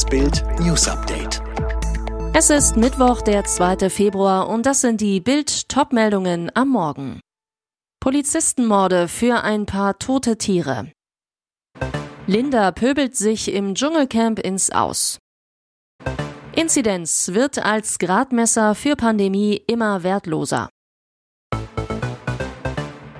Das Bild News Update. Es ist Mittwoch, der 2. Februar und das sind die Bild Topmeldungen am Morgen. Polizistenmorde für ein paar tote Tiere. Linda pöbelt sich im Dschungelcamp ins Aus. Inzidenz wird als Gradmesser für Pandemie immer wertloser.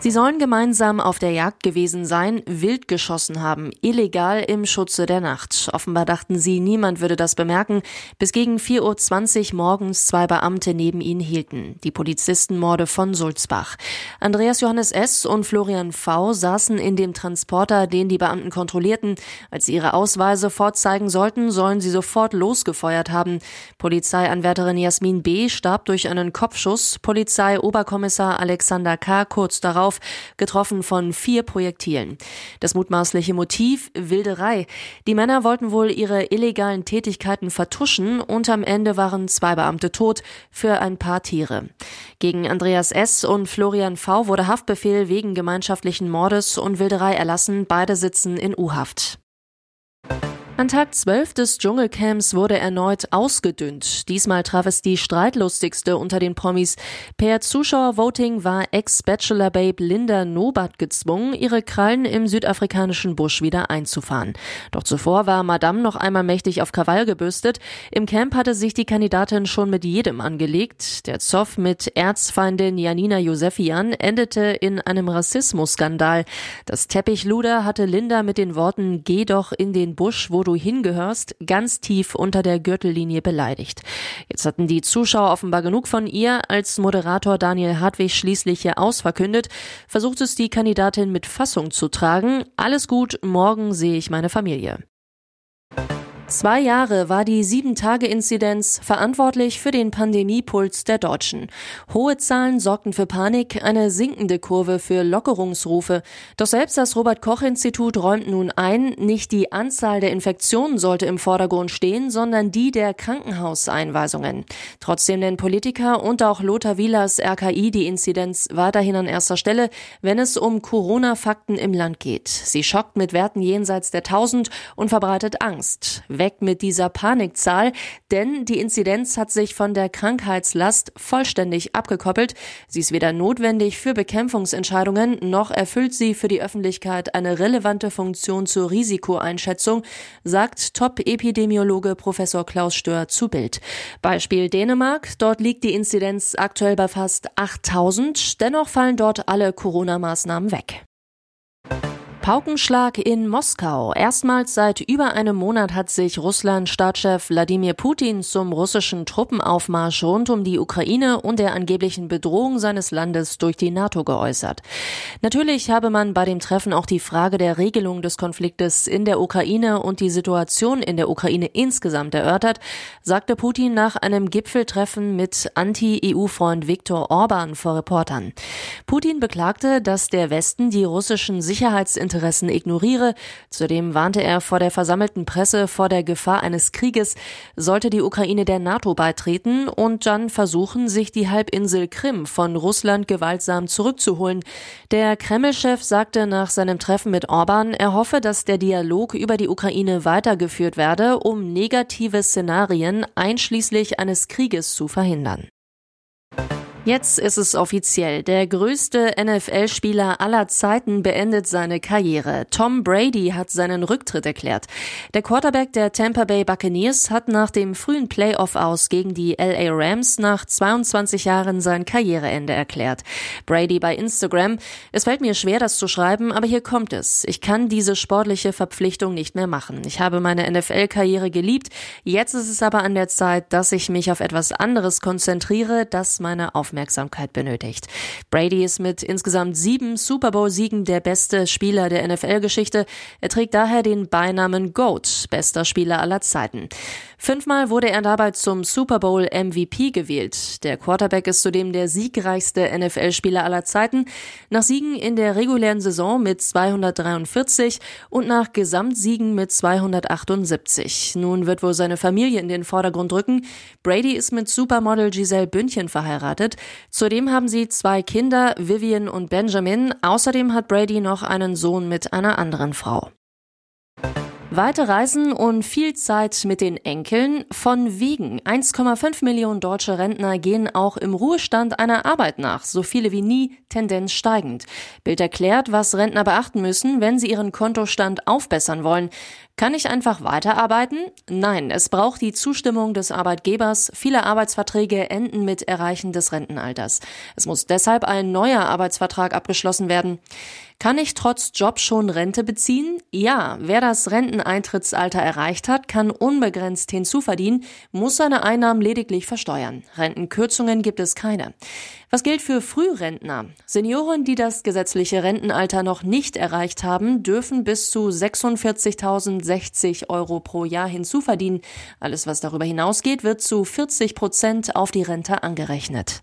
Sie sollen gemeinsam auf der Jagd gewesen sein, wild geschossen haben, illegal im Schutze der Nacht. Offenbar dachten sie, niemand würde das bemerken, bis gegen 4.20 Uhr morgens zwei Beamte neben ihnen hielten. Die Polizistenmorde von Sulzbach. Andreas Johannes S. und Florian V. saßen in dem Transporter, den die Beamten kontrollierten. Als sie ihre Ausweise vorzeigen sollten, sollen sie sofort losgefeuert haben. Polizeianwärterin Jasmin B. starb durch einen Kopfschuss. Polizeioberkommissar Alexander K. kurz darauf auf, getroffen von vier Projektilen. Das mutmaßliche Motiv Wilderei. Die Männer wollten wohl ihre illegalen Tätigkeiten vertuschen und am Ende waren zwei Beamte tot für ein paar Tiere. Gegen Andreas S. und Florian V. wurde Haftbefehl wegen gemeinschaftlichen Mordes und Wilderei erlassen. Beide sitzen in U-Haft. An Tag 12 des Dschungelcamps wurde erneut ausgedünnt. Diesmal traf es die streitlustigste unter den Promis. Per Zuschauervoting war Ex-Bachelor-Babe Linda Nobat gezwungen, ihre Krallen im südafrikanischen Busch wieder einzufahren. Doch zuvor war Madame noch einmal mächtig auf Krawall gebürstet. Im Camp hatte sich die Kandidatin schon mit jedem angelegt. Der Zoff mit Erzfeindin Janina Josefian endete in einem Rassismusskandal. Das Teppichluder hatte Linda mit den Worten Geh doch in den Busch, wo du du hingehörst, ganz tief unter der Gürtellinie beleidigt. Jetzt hatten die Zuschauer offenbar genug von ihr, als Moderator Daniel Hartwig schließlich ihr Ausverkündet, versucht es die Kandidatin mit Fassung zu tragen. Alles gut, morgen sehe ich meine Familie. Zwei Jahre war die Sieben-Tage-Inzidenz verantwortlich für den Pandemiepuls der Deutschen. Hohe Zahlen sorgten für Panik, eine sinkende Kurve für Lockerungsrufe. Doch selbst das Robert-Koch-Institut räumt nun ein, nicht die Anzahl der Infektionen sollte im Vordergrund stehen, sondern die der Krankenhauseinweisungen. Trotzdem nennen Politiker und auch Lothar Wielers RKI die Inzidenz weiterhin an erster Stelle, wenn es um Corona-Fakten im Land geht. Sie schockt mit Werten jenseits der 1000 und verbreitet Angst weg mit dieser Panikzahl, denn die Inzidenz hat sich von der Krankheitslast vollständig abgekoppelt. Sie ist weder notwendig für Bekämpfungsentscheidungen, noch erfüllt sie für die Öffentlichkeit eine relevante Funktion zur Risikoeinschätzung, sagt Top-Epidemiologe Professor Klaus Stör zu Bild. Beispiel Dänemark. Dort liegt die Inzidenz aktuell bei fast 8000. Dennoch fallen dort alle Corona-Maßnahmen weg. Paukenschlag in Moskau. Erstmals seit über einem Monat hat sich Russland-Staatschef Wladimir Putin zum russischen Truppenaufmarsch rund um die Ukraine und der angeblichen Bedrohung seines Landes durch die NATO geäußert. Natürlich habe man bei dem Treffen auch die Frage der Regelung des Konfliktes in der Ukraine und die Situation in der Ukraine insgesamt erörtert, sagte Putin nach einem Gipfeltreffen mit Anti-EU-Freund Viktor Orban vor Reportern. Putin beklagte, dass der Westen die russischen Sicherheitsinteressen Interessen ignoriere. Zudem warnte er vor der versammelten Presse vor der Gefahr eines Krieges, sollte die Ukraine der NATO beitreten und dann versuchen, sich die Halbinsel Krim von Russland gewaltsam zurückzuholen. Der Kreml-Chef sagte nach seinem Treffen mit Orban, er hoffe, dass der Dialog über die Ukraine weitergeführt werde, um negative Szenarien einschließlich eines Krieges zu verhindern. Jetzt ist es offiziell. Der größte NFL-Spieler aller Zeiten beendet seine Karriere. Tom Brady hat seinen Rücktritt erklärt. Der Quarterback der Tampa Bay Buccaneers hat nach dem frühen Playoff aus gegen die LA Rams nach 22 Jahren sein Karriereende erklärt. Brady bei Instagram. Es fällt mir schwer, das zu schreiben, aber hier kommt es. Ich kann diese sportliche Verpflichtung nicht mehr machen. Ich habe meine NFL-Karriere geliebt. Jetzt ist es aber an der Zeit, dass ich mich auf etwas anderes konzentriere, das meine Aufmerksamkeit Aufmerksamkeit benötigt. Brady ist mit insgesamt sieben Super Bowl-Siegen der beste Spieler der NFL-Geschichte. Er trägt daher den Beinamen GOAT, bester Spieler aller Zeiten. Fünfmal wurde er dabei zum Super Bowl MVP gewählt. Der Quarterback ist zudem der siegreichste NFL-Spieler aller Zeiten, nach Siegen in der regulären Saison mit 243 und nach Gesamtsiegen mit 278. Nun wird wohl seine Familie in den Vordergrund rücken. Brady ist mit Supermodel Giselle Bündchen verheiratet. Zudem haben sie zwei Kinder, Vivian und Benjamin. Außerdem hat Brady noch einen Sohn mit einer anderen Frau. Weite Reisen und viel Zeit mit den Enkeln von wegen. 1,5 Millionen deutsche Rentner gehen auch im Ruhestand einer Arbeit nach, so viele wie nie, Tendenz steigend. Bild erklärt, was Rentner beachten müssen, wenn sie ihren Kontostand aufbessern wollen. Kann ich einfach weiterarbeiten? Nein, es braucht die Zustimmung des Arbeitgebers. Viele Arbeitsverträge enden mit Erreichen des Rentenalters. Es muss deshalb ein neuer Arbeitsvertrag abgeschlossen werden. Kann ich trotz Job schon Rente beziehen? Ja, wer das Renteneintrittsalter erreicht hat, kann unbegrenzt hinzuverdienen, muss seine Einnahmen lediglich versteuern. Rentenkürzungen gibt es keine. Was gilt für Frührentner? Senioren, die das gesetzliche Rentenalter noch nicht erreicht haben, dürfen bis zu 46.060 Euro pro Jahr hinzuverdienen. Alles, was darüber hinausgeht, wird zu 40 Prozent auf die Rente angerechnet.